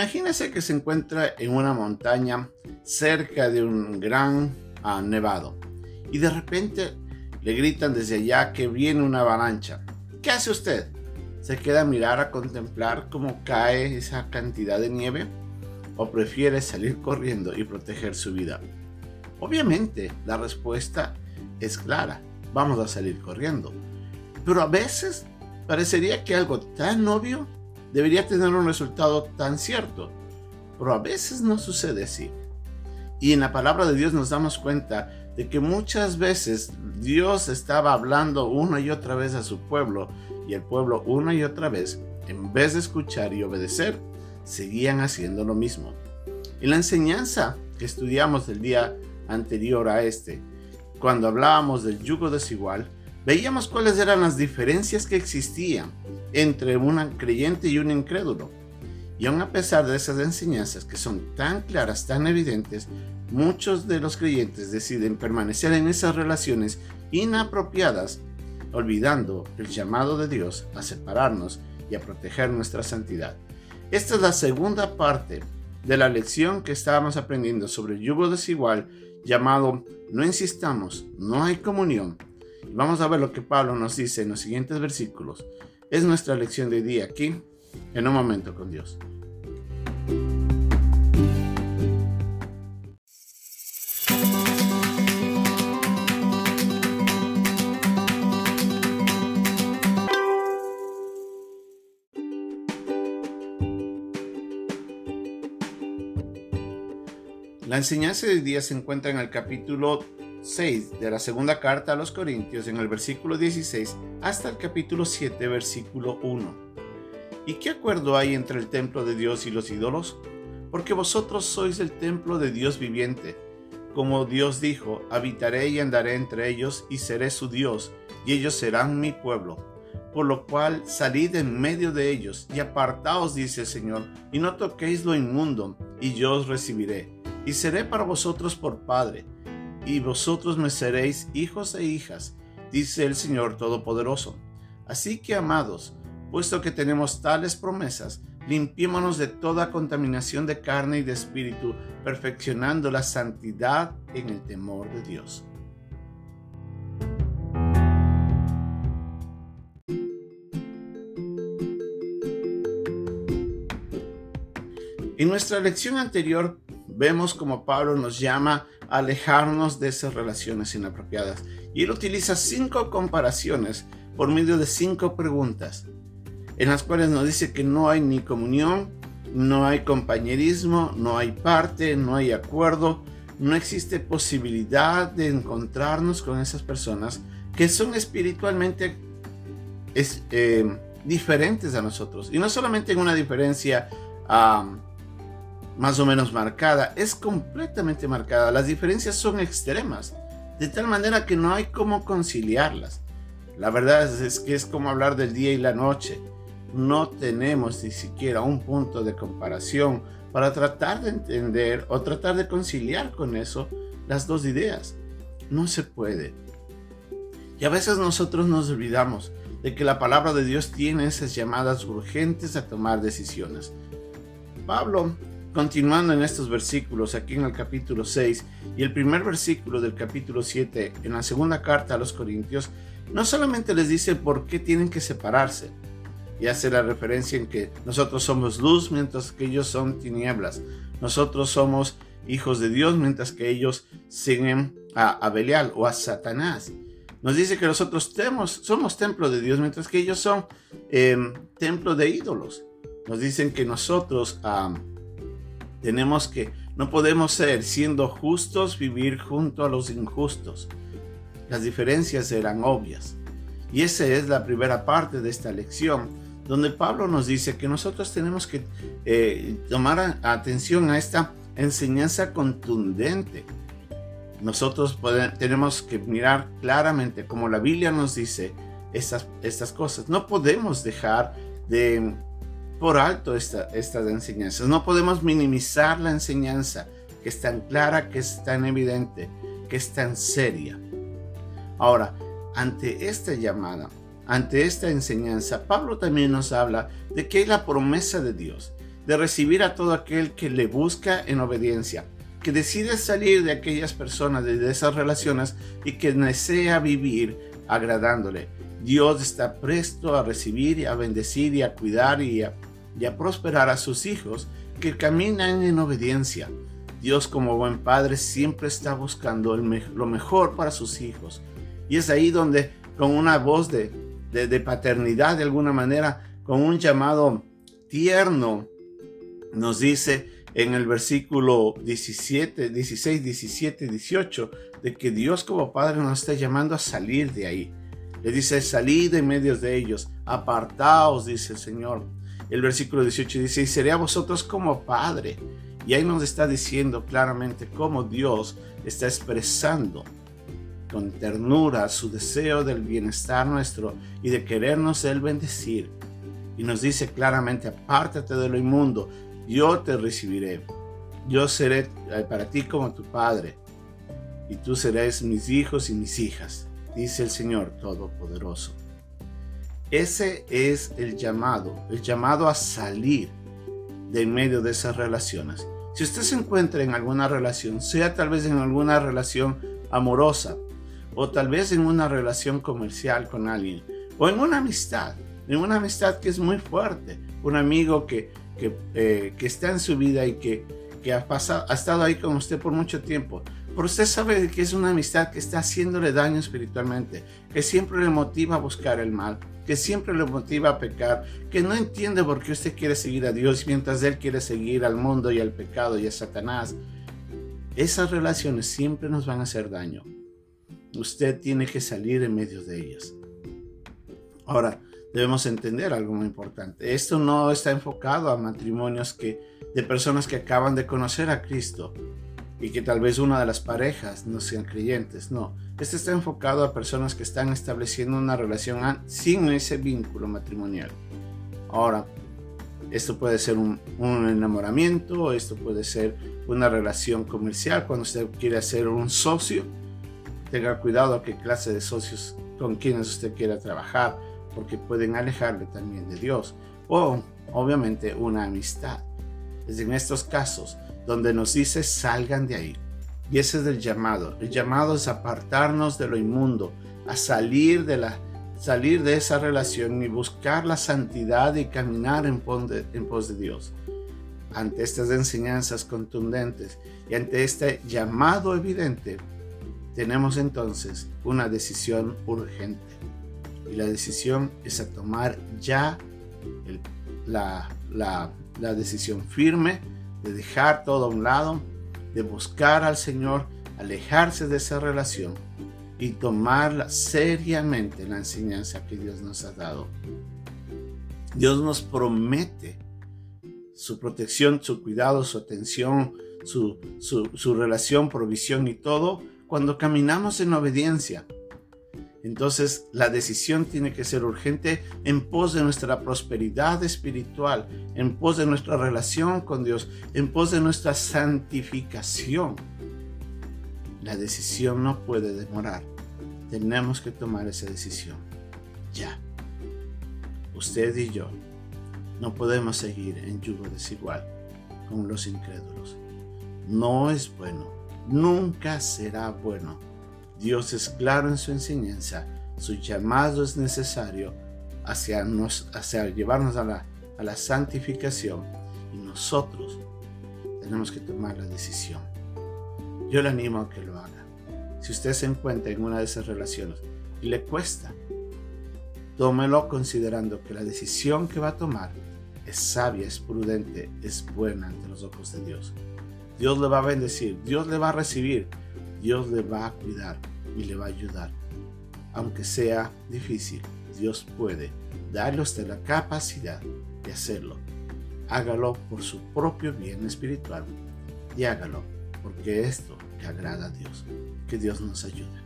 Imagínese que se encuentra en una montaña cerca de un gran ah, nevado y de repente le gritan desde allá que viene una avalancha. ¿Qué hace usted? ¿Se queda a mirar a contemplar cómo cae esa cantidad de nieve? ¿O prefiere salir corriendo y proteger su vida? Obviamente, la respuesta es clara. Vamos a salir corriendo. Pero a veces parecería que algo tan obvio debería tener un resultado tan cierto. Pero a veces no sucede así. Y en la palabra de Dios nos damos cuenta de que muchas veces Dios estaba hablando una y otra vez a su pueblo y el pueblo una y otra vez, en vez de escuchar y obedecer, seguían haciendo lo mismo. Y la enseñanza que estudiamos el día anterior a este, cuando hablábamos del yugo desigual, veíamos cuáles eran las diferencias que existían entre un creyente y un incrédulo. Y aun a pesar de esas enseñanzas que son tan claras, tan evidentes, muchos de los creyentes deciden permanecer en esas relaciones inapropiadas, olvidando el llamado de Dios a separarnos y a proteger nuestra santidad. Esta es la segunda parte de la lección que estábamos aprendiendo sobre el yugo desigual llamado No insistamos, no hay comunión. Vamos a ver lo que Pablo nos dice en los siguientes versículos. Es nuestra lección de día aquí, en un momento con Dios. La enseñanza de día se encuentra en el capítulo 6 de la segunda carta a los Corintios, en el versículo 16, hasta el capítulo 7, versículo 1. ¿Y qué acuerdo hay entre el templo de Dios y los ídolos? Porque vosotros sois el templo de Dios viviente. Como Dios dijo, habitaré y andaré entre ellos y seré su Dios, y ellos serán mi pueblo. Por lo cual salid en medio de ellos y apartaos, dice el Señor, y no toquéis lo inmundo, y yo os recibiré y seré para vosotros por Padre, y vosotros me seréis hijos e hijas, dice el Señor Todopoderoso. Así que, amados, puesto que tenemos tales promesas, limpiémonos de toda contaminación de carne y de espíritu, perfeccionando la santidad en el temor de Dios. En nuestra lección anterior vemos como Pablo nos llama alejarnos de esas relaciones inapropiadas. Y él utiliza cinco comparaciones por medio de cinco preguntas, en las cuales nos dice que no hay ni comunión, no hay compañerismo, no hay parte, no hay acuerdo, no existe posibilidad de encontrarnos con esas personas que son espiritualmente eh, diferentes a nosotros. Y no solamente en una diferencia más o menos marcada, es completamente marcada. Las diferencias son extremas, de tal manera que no hay cómo conciliarlas. La verdad es, que es como hablar del día y la noche. No tenemos ni siquiera un punto de comparación para tratar de entender o tratar de conciliar con eso las dos ideas. No se puede. Y a veces nosotros nos olvidamos de que la palabra de Dios tiene esas llamadas urgentes a tomar decisiones. Pablo Continuando en estos versículos, aquí en el capítulo 6 y el primer versículo del capítulo 7, en la segunda carta a los Corintios, no solamente les dice por qué tienen que separarse, y hace la referencia en que nosotros somos luz mientras que ellos son tinieblas, nosotros somos hijos de Dios mientras que ellos siguen a, Belial o a Satanás. Nos dice que nosotros somos templo de Dios mientras que ellos son em, templo de ídolos. Nos dicen que nosotros tenemos que, no podemos ser, siendo justos, vivir junto a los injustos. Las diferencias eran obvias. Y esa es la primera parte de esta lección, donde Pablo nos dice que nosotros tenemos que eh, tomar atención a esta enseñanza contundente. Nosotros tenemos que mirar claramente, como la Biblia nos dice, estas, estas cosas. No podemos dejar de por alto esta, estas enseñanzas. No podemos minimizar la enseñanza que es tan clara, que es tan evidente, que es tan seria. Ahora, ante esta llamada, ante esta enseñanza, Pablo también nos habla de que hay la promesa de Dios, de recibir a todo aquel que le busca en obediencia, que decide salir de aquellas personas, de esas relaciones y que desea vivir agradándole. Dios está presto a recibir a bendecir y a cuidar y a, prosperar a sus hijos que caminan en obediencia. Dios como buen padre siempre está buscando lo mejor para sus hijos. Y es ahí donde con una voz de, de paternidad de alguna manera, con un llamado tierno, nos dice en el versículo 17, 16, 17, 18, de que Dios como Padre nos está llamando a salir de ahí. Le dice, salid en medio de ellos, apartaos, dice el Señor. El versículo 18 dice, y seré a vosotros como Padre. Y ahí nos está diciendo claramente cómo Dios está expresando con ternura su deseo del bienestar nuestro y de querernos Él bendecir. Y nos dice claramente, apártate de lo inmundo, yo te recibiré. Yo seré eh, para ti como tu Padre, y tú serás mis hijos y mis hijas, dice el Señor Todopoderoso. Ese es el llamado, el llamado a salir de en medio de esas relaciones. Si usted se encuentra en alguna relación, sea tal vez en alguna relación amorosa, o tal vez en una relación comercial con alguien, o en una amistad, en una amistad que es muy fuerte, un amigo que eh, que, está en su vida y que, que ha, pasado, ha estado ahí con usted por mucho tiempo. Pero usted sabe que es una amistad que está haciéndole daño espiritualmente, que siempre le motiva a buscar el mal, que siempre le motiva a pecar, que no entiende por qué usted quiere seguir a Dios mientras Él quiere seguir al mundo y al pecado y a Satanás. Esas relaciones siempre nos van a hacer daño. Usted tiene que salir en medio de ellas. Ahora, debemos entender algo muy importante. Esto no está enfocado a matrimonios que, de personas que acaban de conocer a Cristo y que tal vez una de las parejas no sean creyentes. No, esto está enfocado a personas que están estableciendo una relación sin ese vínculo matrimonial. Ahora, esto puede ser un, un enamoramiento, esto puede ser una relación comercial cuando usted quiere hacer un socio. Tenga cuidado a qué clase de socios con quienes usted quiera trabajar porque pueden alejarle también de Dios. O, obviamente, una amistad. Es en estos casos donde nos dice salgan de ahí. Y ese es el llamado. El llamado es apartarnos de lo inmundo, a salir de la salir de esa relación y buscar la santidad y caminar en pos de, Dios. Ante estas enseñanzas contundentes y ante este llamado evidente, tenemos entonces una decisión urgente. Y la decisión es a tomar ya la, la decisión firme de dejar todo a un lado, de buscar al Señor, alejarse de esa relación y tomarla seriamente la enseñanza que Dios nos ha dado. Dios nos promete su protección, su cuidado, su atención, su, su, su relación, provisión y todo cuando caminamos en obediencia. Entonces la decisión tiene que ser urgente en pos de nuestra prosperidad espiritual, en pos de nuestra relación con Dios, en pos de nuestra santificación. La decisión no puede demorar. Tenemos que tomar esa decisión. Ya. Usted y yo no podemos seguir en yugo desigual con los incrédulos. No es bueno. Nunca será bueno Dios es claro en su enseñanza, su llamado es necesario hacia, nos, hacia llevarnos a la, a la santificación y nosotros tenemos que tomar la decisión. Yo le animo a que lo haga. Si usted se encuentra en una de esas relaciones y le cuesta, tómelo considerando que la decisión que va a tomar es sabia, es prudente, es buena ante los ojos de Dios. Dios le va a bendecir, Dios le va a recibir, Dios le va a cuidar y le va a ayudar. Aunque sea difícil, Dios puede darle a usted la capacidad de hacerlo. Hágalo por su propio bien espiritual y hágalo porque esto le agrada a Dios. Que Dios nos ayude.